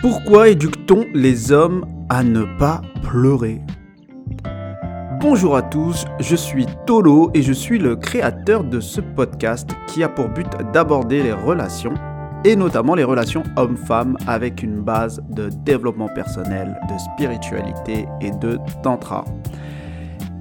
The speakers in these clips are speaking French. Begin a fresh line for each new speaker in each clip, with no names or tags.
Pourquoi éduque-t-on les hommes à ne pas pleurer? Bonjour à tous, je suis Tolo et je suis le créateur de ce podcast qui a pour but d'aborder les relations et notamment les relations hommes-femmes avec une base de développement personnel, de spiritualité et de tantra.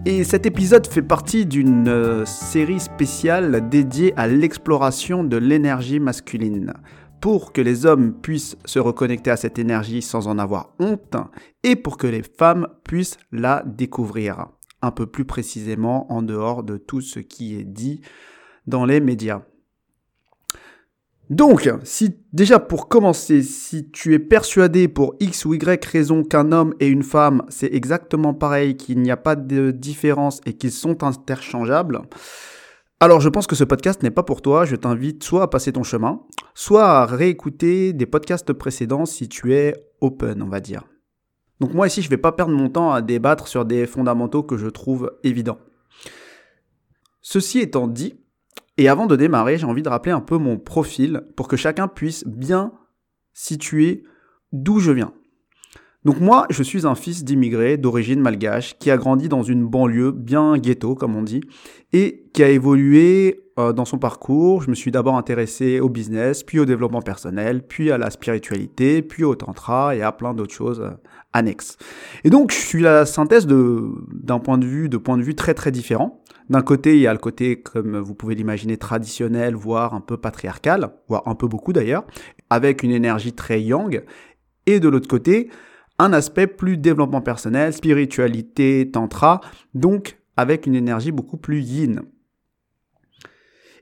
Et cet épisode fait partie d'une euh, série spéciale dédiée à l'exploration de l'énergie masculine pour que les hommes puissent se reconnecter à cette énergie sans en avoir honte et pour que les femmes puissent la découvrir un peu plus précisément en dehors de tout ce qui est dit dans les médias. Donc, si déjà pour commencer, si tu es persuadé pour X ou Y raison qu'un homme et une femme, c'est exactement pareil, qu'il n'y a pas de différence et qu'ils sont interchangeables, alors je pense que ce podcast n'est pas pour toi, je t'invite soit à passer ton chemin, soit à réécouter des podcasts précédents si tu es open, on va dire. Donc moi ici, je ne vais pas perdre mon temps à débattre sur des fondamentaux que je trouve évidents. Ceci étant dit, et avant de démarrer, j'ai envie de rappeler un peu mon profil pour que chacun puisse bien situer d'où je viens. Donc moi, je suis un fils d'immigrés d'origine malgache qui a grandi dans une banlieue bien ghetto, comme on dit, et qui a évolué euh, dans son parcours. Je me suis d'abord intéressé au business, puis au développement personnel, puis à la spiritualité, puis au tantra et à plein d'autres choses euh, annexes. Et donc, je suis la synthèse d'un point de vue, de points de vue très très différents. D'un côté, il y a le côté, comme vous pouvez l'imaginer, traditionnel, voire un peu patriarcal, voire un peu beaucoup d'ailleurs, avec une énergie très yang. Et de l'autre côté, un aspect plus développement personnel, spiritualité, tantra, donc avec une énergie beaucoup plus yin.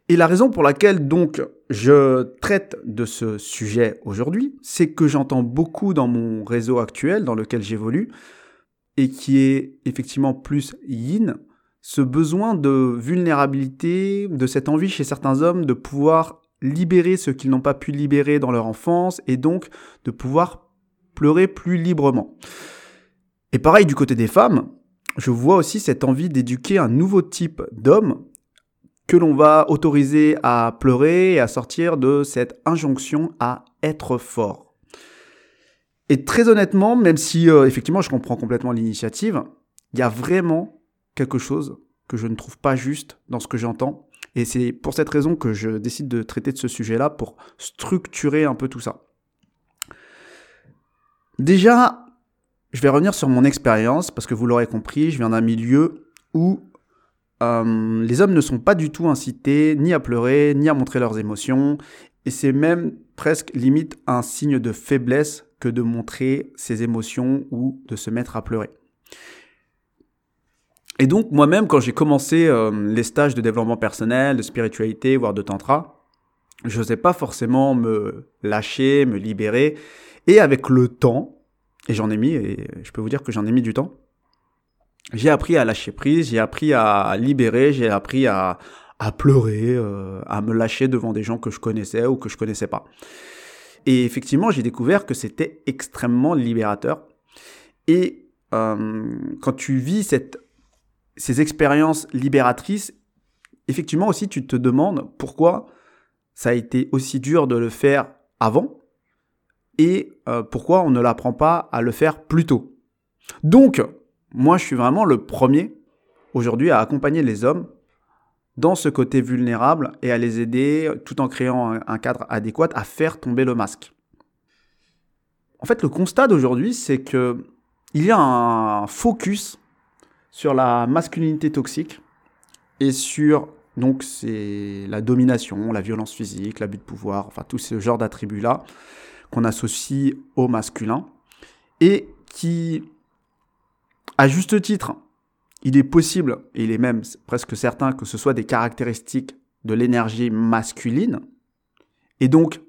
Et la raison pour laquelle donc je traite de ce sujet aujourd'hui, c'est que j'entends beaucoup dans mon réseau actuel dans lequel j'évolue et qui est effectivement plus yin, ce besoin de vulnérabilité, de cette envie chez certains hommes de pouvoir libérer ce qu'ils n'ont pas pu libérer dans leur enfance et donc de pouvoir pleurer plus librement. Et pareil du côté des femmes, je vois aussi cette envie d'éduquer un nouveau type d'homme que l'on va autoriser à pleurer et à sortir de cette injonction à être fort. Et très honnêtement, même si euh, effectivement je comprends complètement l'initiative, il y a vraiment quelque chose que je ne trouve pas juste dans ce que j'entends. Et c'est pour cette raison que je décide de traiter de ce sujet-là pour structurer un peu tout ça. Déjà, je vais revenir sur mon expérience parce que vous l'aurez compris, je viens d'un milieu où euh, les hommes ne sont pas du tout incités ni à pleurer, ni à montrer leurs émotions, et c'est même presque limite un signe de faiblesse que de montrer ses émotions ou de se mettre à pleurer. Et donc moi-même, quand j'ai commencé euh, les stages de développement personnel, de spiritualité, voire de tantra, je n'osais pas forcément me lâcher, me libérer, et avec le temps, et j'en ai mis, et je peux vous dire que j'en ai mis du temps, j'ai appris à lâcher prise, j'ai appris à libérer, j'ai appris à, à pleurer, euh, à me lâcher devant des gens que je connaissais ou que je connaissais pas. Et effectivement, j'ai découvert que c'était extrêmement libérateur. Et euh, quand tu vis cette, ces expériences libératrices, effectivement aussi, tu te demandes pourquoi ça a été aussi dur de le faire avant et euh, pourquoi on ne l'apprend pas à le faire plus tôt? Donc, moi, je suis vraiment le premier aujourd'hui à accompagner les hommes dans ce côté vulnérable et à les aider tout en créant un cadre adéquat à faire tomber le masque. En fait, le constat d'aujourd'hui, c'est que il y a un focus sur la masculinité toxique et sur donc c'est la domination, la violence physique, l'abus de pouvoir, enfin tout ce genre d'attributs là qu'on associe au masculin et qui, à juste titre, il est possible, et il est même presque certain que ce soit des caractéristiques de l'énergie masculine, et donc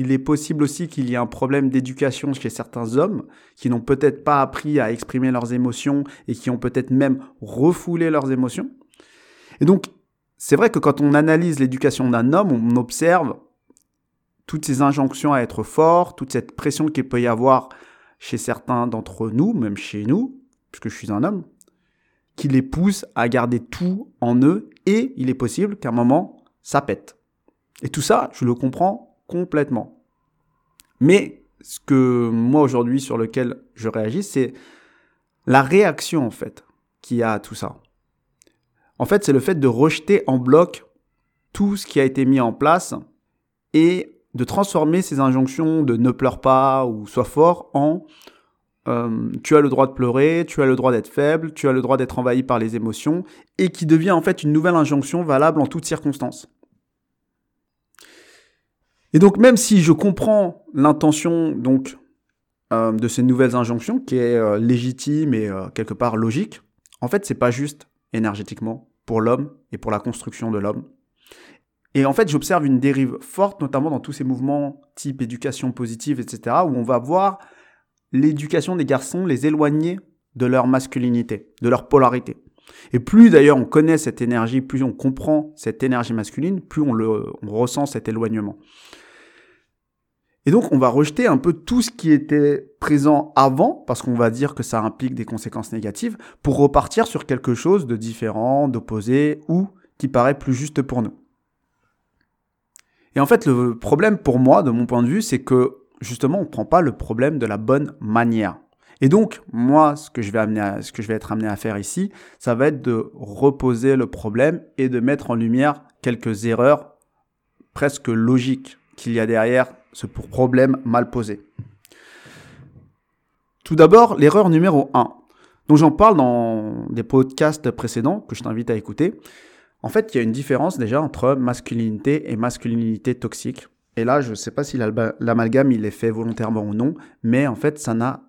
il est possible aussi qu'il y ait un problème d'éducation chez certains hommes qui n'ont peut-être pas appris à exprimer leurs émotions et qui ont peut-être même refoulé leurs émotions. Et donc, c'est vrai que quand on analyse l'éducation d'un homme, on observe toutes ces injonctions à être fort, toute cette pression qu'il peut y avoir chez certains d'entre nous, même chez nous, puisque je suis un homme, qui les pousse à garder tout en eux et il est possible qu'à un moment, ça pète. Et tout ça, je le comprends complètement. Mais ce que moi aujourd'hui sur lequel je réagis, c'est la réaction en fait qu'il y a à tout ça. En fait, c'est le fait de rejeter en bloc tout ce qui a été mis en place et de transformer ces injonctions de ne pleure pas ou sois fort en euh, tu as le droit de pleurer, tu as le droit d'être faible, tu as le droit d'être envahi par les émotions, et qui devient en fait une nouvelle injonction valable en toutes circonstances. Et donc même si je comprends l'intention donc euh, de ces nouvelles injonctions, qui est euh, légitime et quelque part logique, en fait c'est pas juste énergétiquement pour l'homme et pour la construction de l'homme. Et en fait, j'observe une dérive forte, notamment dans tous ces mouvements type éducation positive, etc., où on va voir l'éducation des garçons les éloigner de leur masculinité, de leur polarité. Et plus d'ailleurs on connaît cette énergie, plus on comprend cette énergie masculine, plus on, le, on ressent cet éloignement. Et donc on va rejeter un peu tout ce qui était présent avant, parce qu'on va dire que ça implique des conséquences négatives, pour repartir sur quelque chose de différent, d'opposé, ou qui paraît plus juste pour nous. Et en fait, le problème pour moi, de mon point de vue, c'est que justement, on ne prend pas le problème de la bonne manière. Et donc, moi, ce que je vais être amené à faire ici, ça va être de reposer le problème et de mettre en lumière quelques erreurs presque logiques qu'il y a derrière ce problème mal posé. Tout d'abord, l'erreur numéro 1, dont j'en parle dans des podcasts précédents que je t'invite à écouter. En fait, il y a une différence déjà entre masculinité et masculinité toxique. Et là, je ne sais pas si l'amalgame il est fait volontairement ou non, mais en fait, ça n'a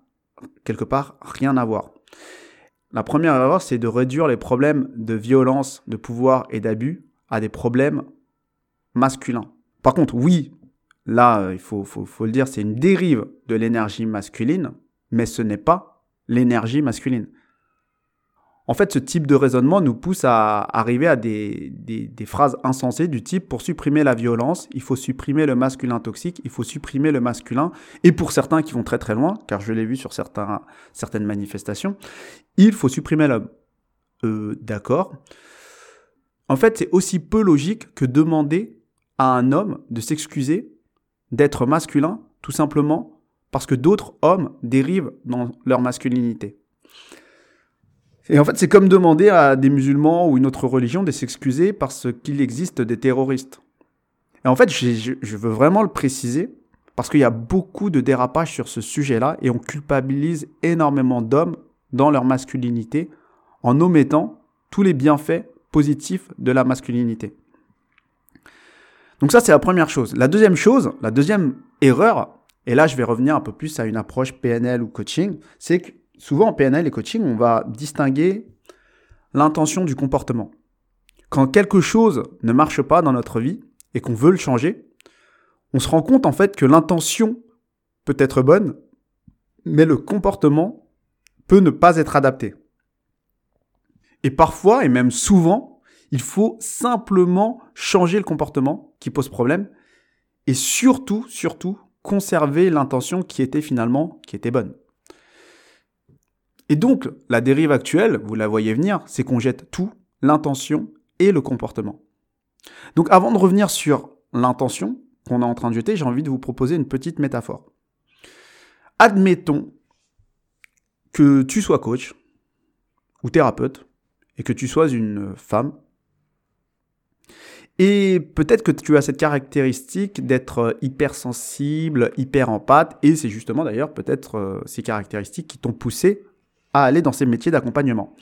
quelque part rien à voir. La première erreur, c'est de réduire les problèmes de violence, de pouvoir et d'abus à des problèmes masculins. Par contre, oui, là, euh, il faut, faut le dire, c'est une dérive de l'énergie masculine, mais ce n'est pas l'énergie masculine. En fait, ce type de raisonnement nous pousse à arriver à des, phrases insensées du type pour supprimer la violence, il faut supprimer le masculin toxique, il faut supprimer le masculin. Et pour certains qui vont très très loin, car je l'ai vu sur certaines manifestations, il faut supprimer l'homme. Euh, d'accord. En fait, c'est aussi peu logique que demander à un homme de s'excuser d'être masculin, tout simplement parce que d'autres hommes dérivent dans leur masculinité. Et en fait, c'est comme demander à des musulmans ou une autre religion de s'excuser parce qu'il existe des terroristes. Et en fait, je, veux vraiment le préciser parce qu'il y a beaucoup de dérapages sur ce sujet-là et on culpabilise énormément d'hommes dans leur masculinité en omettant tous les bienfaits positifs de la masculinité. Donc ça, c'est la première chose. La deuxième chose, la deuxième erreur, et là, je vais revenir un peu plus à une approche PNL ou coaching, c'est que souvent en PNL et coaching, on va distinguer l'intention du comportement. Quand quelque chose ne marche pas dans notre vie et qu'on veut le changer, on se rend compte en fait que l'intention peut être bonne, mais le comportement peut ne pas être adapté. Et parfois, et même souvent, il faut simplement changer le comportement qui pose problème et surtout, surtout, conserver l'intention qui était finalement, qui était bonne. Et donc, la dérive actuelle, vous la voyez venir, c'est qu'on jette tout, l'intention et le comportement. Donc avant de revenir sur l'intention qu'on est en train de jeter, j'ai envie de vous proposer une petite métaphore. Admettons que tu sois coach ou thérapeute et que tu sois une femme. Et peut-être que tu as cette caractéristique d'être hypersensible, hyper empathe, et c'est justement d'ailleurs peut-être euh, ces caractéristiques qui t'ont poussé à aller dans ces métiers d'accompagnement.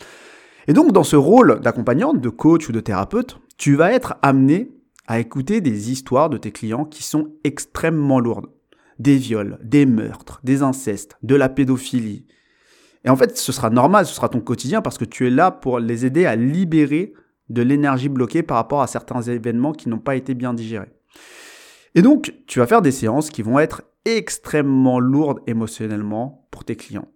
Et donc, dans ce rôle d'accompagnante, de coach ou de thérapeute, tu vas être amené à écouter des histoires de tes clients qui sont extrêmement lourdes. Des viols, des meurtres, des incestes, de la pédophilie. Et en fait, ce sera normal, ce sera ton quotidien parce que tu es là pour les aider à libérer de l'énergie bloquée par rapport à certains événements qui n'ont pas été bien digérés. Et donc, tu vas faire des séances qui vont être extrêmement lourdes émotionnellement pour tes clients.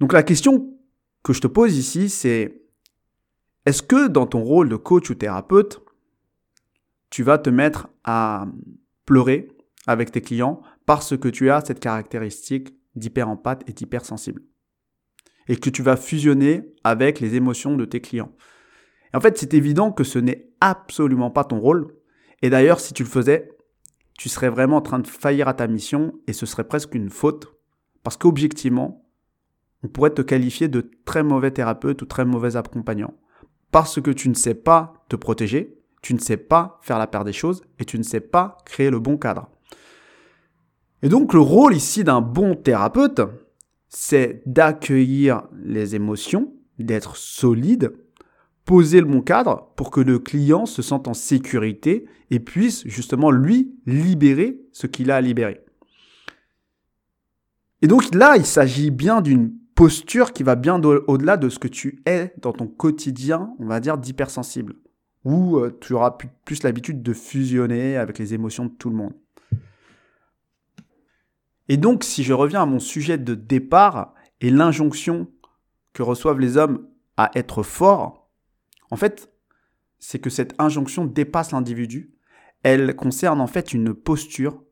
Donc la question que je te pose ici, c'est est-ce que dans ton rôle de coach ou thérapeute, tu vas te mettre à pleurer avec tes clients parce que tu as cette caractéristique d'hyper-empathe et d'hypersensible? Et que tu vas fusionner avec les émotions de tes clients? en fait, c'est évident que ce n'est absolument pas ton rôle. Et d'ailleurs, si tu le faisais, tu serais vraiment en train de faillir à ta mission et ce serait presque une faute parce qu'objectivement, on pourrait te qualifier de très mauvais thérapeute ou très mauvais accompagnant parce que tu ne sais pas te protéger, tu ne sais pas faire la paire des choses et tu ne sais pas créer le bon cadre. Et donc le rôle ici d'un bon thérapeute, c'est d'accueillir les émotions, d'être solide, poser le bon cadre pour que le client se sente en sécurité et puisse justement lui libérer ce qu'il a à libérer. Et donc là, il s'agit bien d'une posture qui va bien au-delà de ce que tu es dans ton quotidien, on va dire, d'hypersensible, où euh, tu auras plus l'habitude de fusionner avec les émotions de tout le monde. Et donc, si je reviens à mon sujet de départ et l'injonction que reçoivent les hommes à être forts, en fait, c'est que cette injonction dépasse l'individu. Elle concerne en fait une posture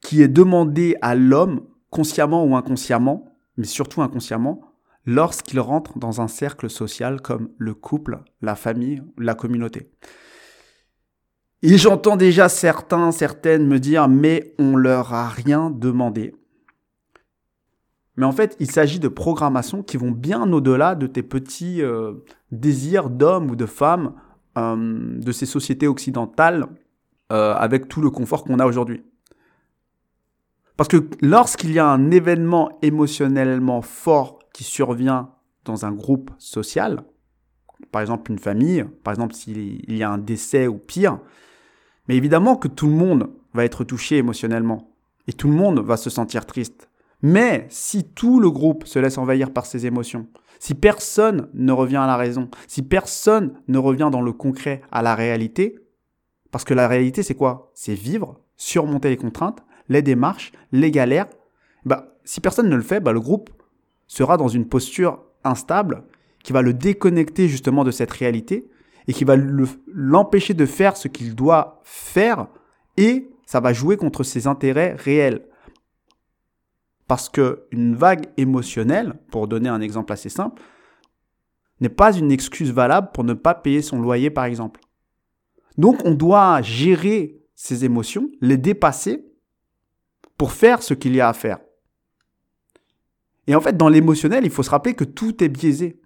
qui est demandée à l'homme, consciemment ou inconsciemment, mais surtout inconsciemment, lorsqu'il rentre dans un cercle social comme le couple, la famille, la communauté. Et j'entends déjà certains, certaines me dire, mais on leur a rien demandé. Mais en fait, il s'agit de programmations qui vont bien au-delà de tes petits euh, désirs d'hommes ou de femmes euh, de ces sociétés occidentales euh, avec tout le confort qu'on a aujourd'hui. Parce que lorsqu'il y a un événement émotionnellement fort qui survient dans un groupe social, par exemple une famille, par exemple s'il y a un décès ou pire, mais évidemment que tout le monde va être touché émotionnellement et tout le monde va se sentir triste. Mais si tout le groupe se laisse envahir par ses émotions, si personne ne revient à la raison, si personne ne revient dans le concret à la réalité, parce que la réalité c'est quoi? C'est vivre, surmonter les contraintes, les démarches, les galères. Bah, si personne ne le fait, bah, le groupe sera dans une posture instable qui va le déconnecter justement de cette réalité et qui va l'empêcher de faire ce qu'il doit faire et ça va jouer contre ses intérêts réels. Parce qu'une vague émotionnelle, pour donner un exemple assez simple, n'est pas une excuse valable pour ne pas payer son loyer par exemple. Donc on doit gérer ses émotions, les dépasser pour faire ce qu'il y a à faire. Et en fait, dans l'émotionnel, il faut se rappeler que tout est biaisé.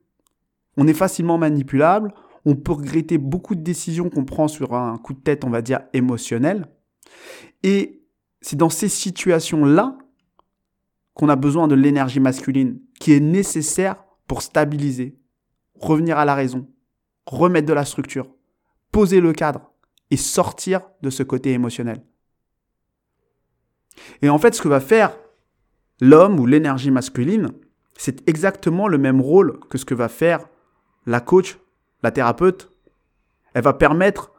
On est facilement manipulable, on peut regretter beaucoup de décisions qu'on prend sur un coup de tête, on va dire, émotionnel. Et c'est dans ces situations-là qu'on a besoin de l'énergie masculine qui est nécessaire pour stabiliser, revenir à la raison, remettre de la structure, poser le cadre et sortir de ce côté émotionnel. Et en fait, ce que va faire l'homme ou l'énergie masculine, c'est exactement le même rôle que ce que va faire la coach la thérapeute, elle va permettre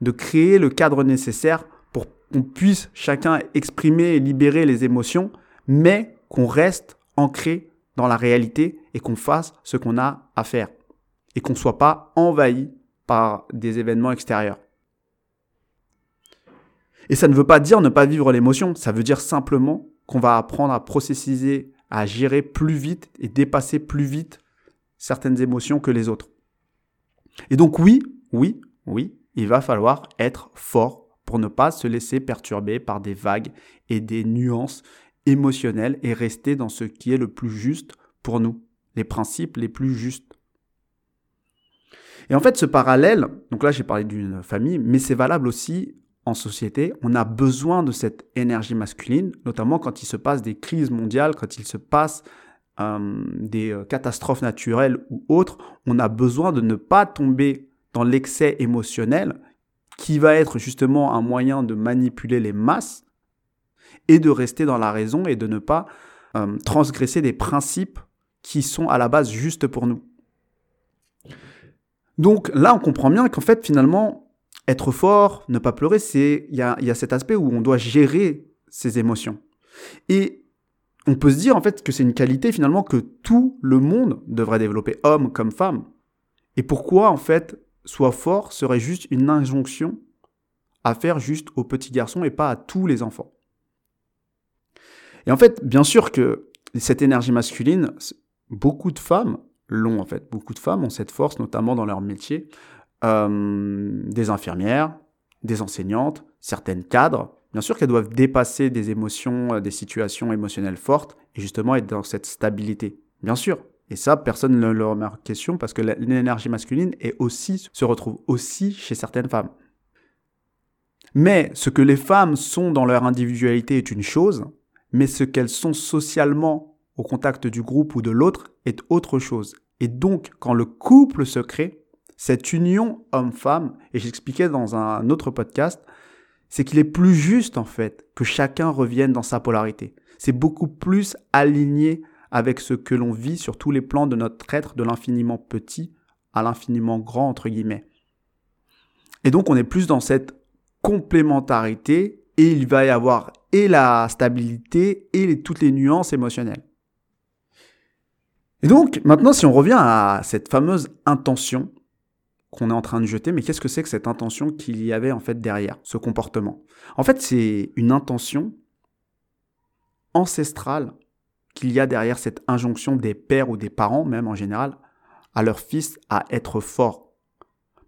de créer le cadre nécessaire pour qu'on puisse chacun exprimer et libérer les émotions, mais qu'on reste ancré dans la réalité et qu'on fasse ce qu'on a à faire et qu'on ne soit pas envahi par des événements extérieurs. Et ça ne veut pas dire ne pas vivre l'émotion, ça veut dire simplement qu'on va apprendre à processiser, à gérer plus vite et dépasser plus vite certaines émotions que les autres. Et donc oui, oui, oui, il va falloir être fort pour ne pas se laisser perturber par des vagues et des nuances émotionnelles et rester dans ce qui est le plus juste pour nous, les principes les plus justes. Et en fait, ce parallèle, donc là j'ai parlé d'une famille, mais c'est valable aussi en société. On a besoin de cette énergie masculine, notamment quand il se passe des crises mondiales, quand il se passe euh, des euh, catastrophes naturelles ou autres, on a besoin de ne pas tomber dans l'excès émotionnel qui va être justement un moyen de manipuler les masses et de rester dans la raison et de ne pas euh, transgresser des principes qui sont à la base justes pour nous. Donc là, on comprend bien qu'en fait, finalement, être fort, ne pas pleurer, c'est il y a, y a cet aspect où on doit gérer ses émotions. Et on peut se dire en fait que c'est une qualité finalement que tout le monde devrait développer, homme comme femme. Et pourquoi en fait soit fort serait juste une injonction à faire juste aux petits garçons et pas à tous les enfants? Et en fait, bien sûr que cette énergie masculine, beaucoup de femmes l'ont en fait. Beaucoup de femmes ont cette force, notamment dans leur métier. Euh, des infirmières, des enseignantes, certaines cadres, Bien sûr qu'elles doivent dépasser des émotions, euh, des situations émotionnelles fortes et justement être dans cette stabilité. Bien sûr. Et ça, personne ne le remet en question parce que l'énergie masculine aussi, se retrouve aussi chez certaines femmes. Mais ce que les femmes sont dans leur individualité est une chose, mais ce qu'elles sont socialement au contact du groupe ou de l'autre est autre chose. Et donc, quand le couple se crée, cette union homme-femme, et j'expliquais dans un autre podcast, c'est qu'il est plus juste en fait que chacun revienne dans sa polarité. C'est beaucoup plus aligné avec ce que l'on vit sur tous les plans de notre être, de l'infiniment petit à l'infiniment grand, entre guillemets. Et donc on est plus dans cette complémentarité et il va y avoir et la stabilité et toutes les nuances émotionnelles. Et donc maintenant si on revient à cette fameuse intention, qu'on est en train de jeter, mais qu'est-ce que c'est que cette intention qu'il y avait en fait derrière ce comportement? En fait, c'est une intention ancestrale qu'il y a derrière cette injonction des pères ou des parents, même en général, à leur fils à être fort.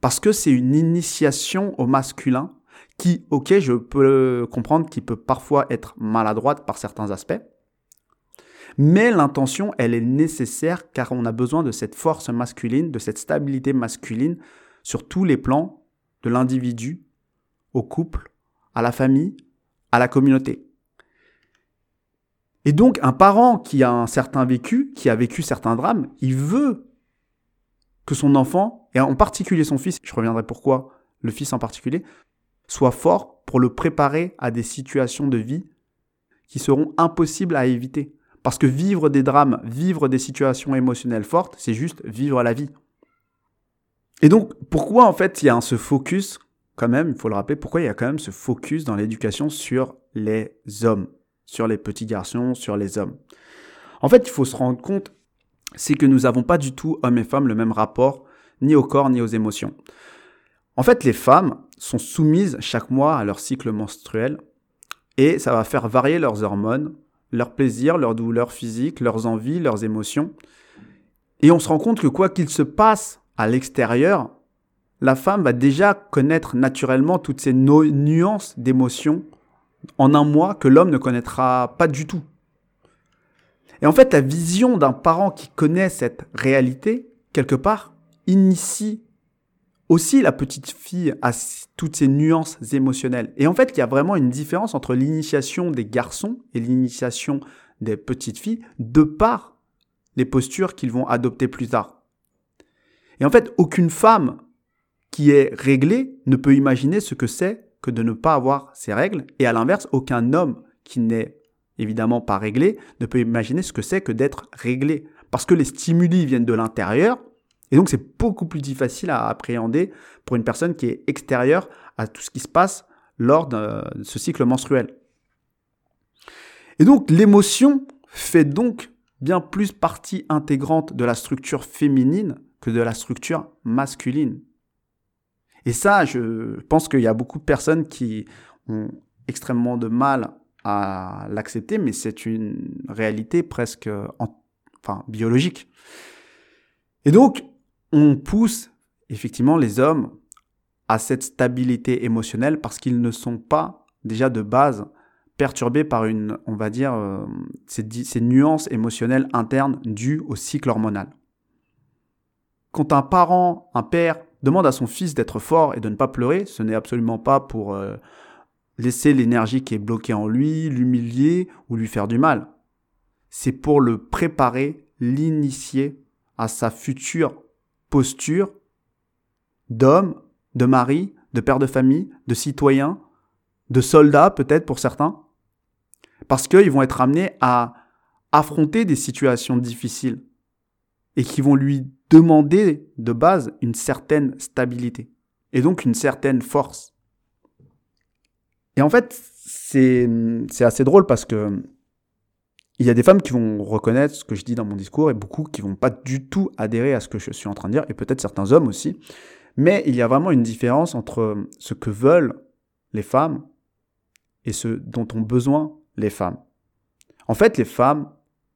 Parce que c'est une initiation au masculin qui, ok, je peux comprendre qu'il peut parfois être maladroite par certains aspects, mais l'intention, elle est nécessaire car on a besoin de cette force masculine, de cette stabilité masculine sur tous les plans, de l'individu au couple, à la famille, à la communauté. Et donc un parent qui a un certain vécu, qui a vécu certains drames, il veut que son enfant, et en particulier son fils, je reviendrai pourquoi le fils en particulier, soit fort pour le préparer à des situations de vie qui seront impossibles à éviter. Parce que vivre des drames, vivre des situations émotionnelles fortes, c'est juste vivre la vie. Et donc, pourquoi en fait il y a ce focus, quand même, il faut le rappeler, pourquoi il y a quand même ce focus dans l'éducation sur les hommes, sur les petits garçons, sur les hommes? En fait, il faut se rendre compte, c'est que nous n'avons pas du tout, hommes et femmes, le même rapport, ni au corps, ni aux émotions. En fait, les femmes sont soumises chaque mois à leur cycle menstruel, et ça va faire varier leurs hormones, leurs plaisirs, leurs douleurs physiques, leurs envies, leurs émotions. Et on se rend compte que quoi qu'il se passe à l'extérieur, la femme va déjà connaître naturellement toutes ces nuances d'émotions en un mois que l'homme ne connaîtra pas du tout. Et en fait, la vision d'un parent qui connaît cette réalité, quelque part, initie aussi la petite fille à toutes ces nuances émotionnelles. Et en fait, il y a vraiment une différence entre l'initiation des garçons et l'initiation des petites filles de par les postures qu'ils vont adopter plus tard. Et en fait, aucune femme qui est réglée ne peut imaginer ce que c'est que de ne pas avoir ses règles. Et à l'inverse, aucun homme qui n'est évidemment pas réglé ne peut imaginer ce que c'est que d'être réglé. Parce que les stimuli viennent de l'intérieur et donc c'est beaucoup plus difficile à appréhender pour une personne qui est extérieure à tout ce qui se passe lors de ce cycle menstruel. Et donc l'émotion fait donc bien plus partie intégrante de la structure féminine que de la structure masculine. Et ça, je pense qu'il y a beaucoup de personnes qui ont extrêmement de mal à l'accepter, mais c'est une réalité presque enfin, biologique. Et donc, on pousse effectivement les hommes à cette stabilité émotionnelle parce qu'ils ne sont pas déjà de base perturbés par une, on va dire, euh, ces, nuances émotionnelles internes dues au cycle hormonal. Quand un parent, un père, demande à son fils d'être fort et de ne pas pleurer, ce n'est absolument pas pour euh, laisser l'énergie qui est bloquée en lui, l'humilier ou lui faire du mal. C'est pour le préparer, l'initier à sa future posture d'homme, de mari, de père de famille, de citoyen, de soldat peut-être pour certains, parce qu'ils vont être amenés à affronter des situations difficiles et qui vont lui demander de base une certaine stabilité et donc une certaine force. Et en fait, c'est assez drôle parce que il y a des femmes qui vont reconnaître ce que je dis dans mon discours et beaucoup qui vont pas du tout adhérer à ce que je suis en train de dire et peut-être certains hommes aussi. Mais il y a vraiment une différence entre ce que veulent les femmes et ce dont ont besoin les femmes. En fait, les femmes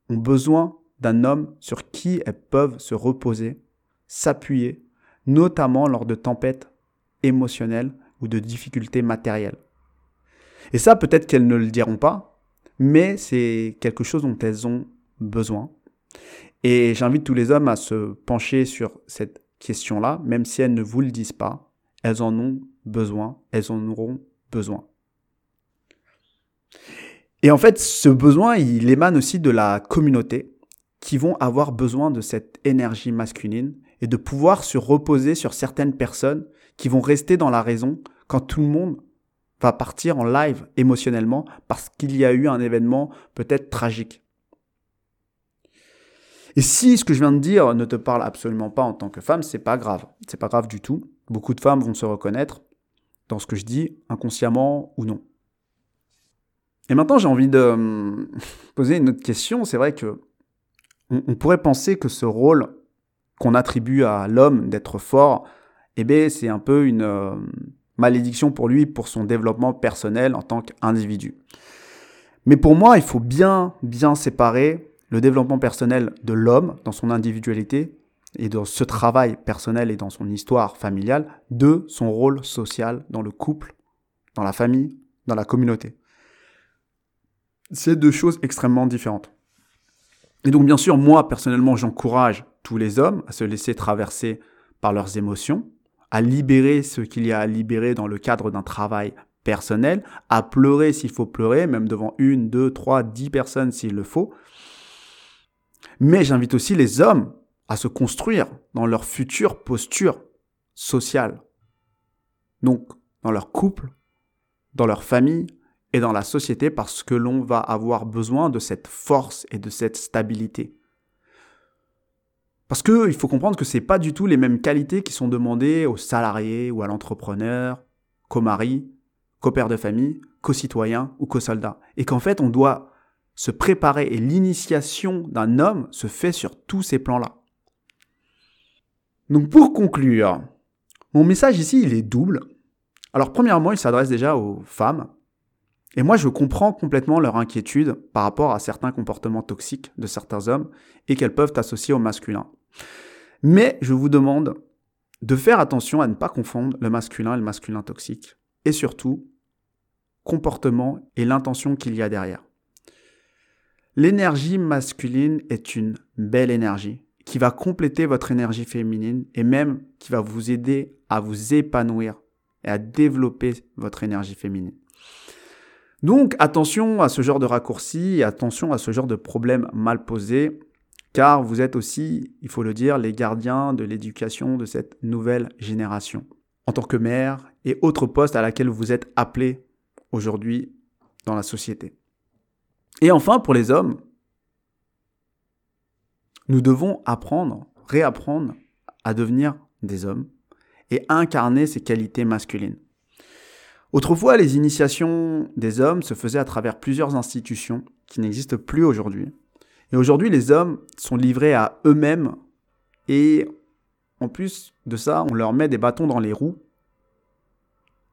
ont besoin d'un homme sur qui elles peuvent se reposer, s'appuyer, notamment lors de tempêtes émotionnelles ou de difficultés matérielles. Et ça, peut-être qu'elles ne le diront pas, mais c'est quelque chose dont elles ont besoin. Et j'invite tous les hommes à se pencher sur cette question-là, même si elles ne vous le disent pas, elles en ont besoin, elles en auront besoin. Et en fait, ce besoin, il émane aussi de la communauté qui vont avoir besoin de cette énergie masculine et de pouvoir se reposer sur certaines personnes qui vont rester dans la raison quand tout le monde va partir en live émotionnellement parce qu'il y a eu un événement peut-être tragique. Et si ce que je viens de dire ne te parle absolument pas en tant que femme, c'est pas grave. C'est pas grave du tout. Beaucoup de femmes vont se reconnaître dans ce que je dis, inconsciemment ou non. Et maintenant, j'ai envie de hum, poser une autre question. C'est vrai que on, pourrait penser que ce rôle qu'on attribue à l'homme d'être fort, eh bien, c'est un peu une euh, malédiction pour lui, pour son développement personnel en tant qu'individu. Mais pour moi, il faut bien, bien séparer le développement personnel de l'homme dans son individualité et dans ce travail personnel et dans son histoire familiale de son rôle social dans le couple, dans la famille, dans la communauté. C'est deux choses extrêmement différentes. Et donc bien sûr, moi personnellement, j'encourage tous les hommes à se laisser traverser par leurs émotions, à libérer ce qu'il y a à libérer dans le cadre d'un travail personnel, à pleurer s'il faut pleurer, même devant une, deux, trois, dix personnes s'il le faut. Mais j'invite aussi les hommes à se construire dans leur future posture sociale. Donc, dans leur couple, dans leur famille et dans la société parce que l'on va avoir besoin de cette force et de cette stabilité. Parce qu'il faut comprendre que ce n'est pas du tout les mêmes qualités qui sont demandées aux salariés ou à l'entrepreneur, qu'au mari, qu'au père de famille, qu'au citoyen ou qu'au soldat. Et qu'en fait, on doit se préparer et l'initiation d'un homme se fait sur tous ces plans-là. Donc pour conclure, mon message ici, il est double. Alors premièrement, il s'adresse déjà aux femmes. Et moi, je comprends complètement leur inquiétude par rapport à certains comportements toxiques de certains hommes et qu'elles peuvent associer au masculin. Mais je vous demande de faire attention à ne pas confondre le masculin et le masculin toxique. Et surtout, comportement et l'intention qu'il y a derrière. L'énergie masculine est une belle énergie qui va compléter votre énergie féminine et même qui va vous aider à vous épanouir et à développer votre énergie féminine. Donc attention à ce genre de raccourcis et attention à ce genre de problèmes mal posés car vous êtes aussi, il faut le dire, les gardiens de l'éducation de cette nouvelle génération. En tant que mère et autres postes à laquelle vous êtes appelés aujourd'hui dans la société. Et enfin, pour les hommes, nous devons apprendre, réapprendre à devenir des hommes et incarner ces qualités masculines. Autrefois, les initiations des hommes se faisaient à travers plusieurs institutions qui n'existent plus aujourd'hui. Et aujourd'hui, les hommes sont livrés à eux-mêmes et en plus de ça, on leur met des bâtons dans les roues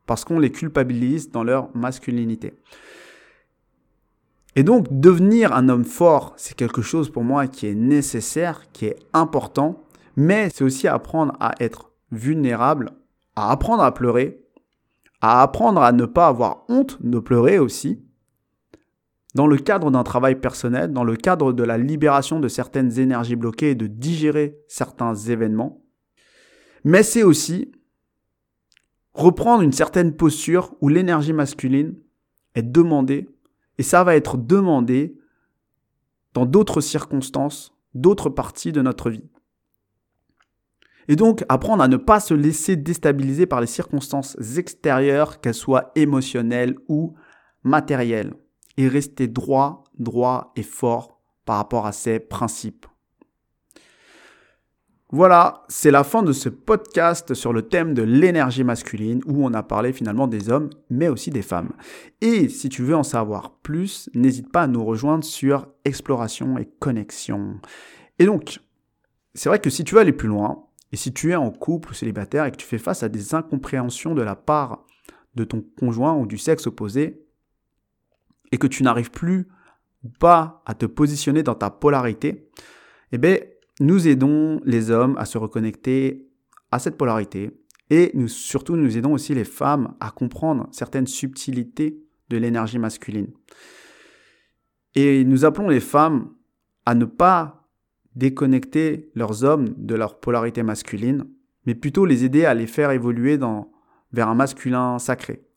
parce qu'on les culpabilise dans leur masculinité. Et donc, devenir un homme fort, c'est quelque chose pour moi qui est nécessaire, qui est important, mais c'est aussi apprendre à être vulnérable, à apprendre à pleurer, à apprendre à ne pas avoir honte de pleurer aussi, dans le cadre d'un travail personnel, dans le cadre de la libération de certaines énergies bloquées et de digérer certains événements. Mais c'est aussi reprendre une certaine posture où l'énergie masculine est demandée, et ça va être demandé dans d'autres circonstances, d'autres parties de notre vie. Et donc apprendre à ne pas se laisser déstabiliser par les circonstances extérieures, qu'elles soient émotionnelles ou matérielles et rester droit, droit et fort par rapport à ses principes. Voilà, c'est la fin de ce podcast sur le thème de l'énergie masculine où on a parlé finalement des hommes mais aussi des femmes. Et si tu veux en savoir plus, n'hésite pas à nous rejoindre sur Exploration et Connexion. Et donc, c'est vrai que si tu veux aller plus loin, et si tu es en couple ou célibataire et que tu fais face à des incompréhensions de la part de ton conjoint ou du sexe opposé, et que tu n'arrives plus pas à te positionner dans ta polarité, eh bien, nous aidons les hommes à se reconnecter à cette polarité et nous, surtout nous aidons aussi les femmes à comprendre certaines subtilités de l'énergie masculine. Et nous appelons les femmes à ne pas déconnecter leurs hommes de leur polarité masculine, mais plutôt les aider à les faire évoluer vers un masculin sacré.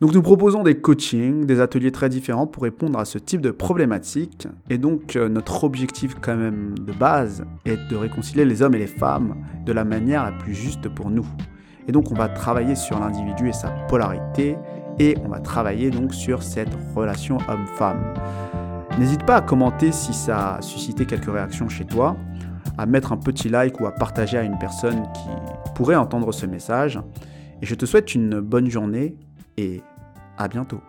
Donc nous proposons des coachings, des ateliers très différents pour répondre à ce type de problématique. Et donc euh, notre objectif quand même de base est de réconcilier les hommes et les femmes de la manière la plus juste pour nous. Et donc on va travailler sur l'individu et sa polarité et on va travailler donc sur cette relation homme-femme. N'hésite pas à commenter si ça a suscité quelques réactions chez toi, à mettre un petit like ou à partager à une personne qui pourrait entendre ce message. Et je te souhaite une bonne journée et à bientôt.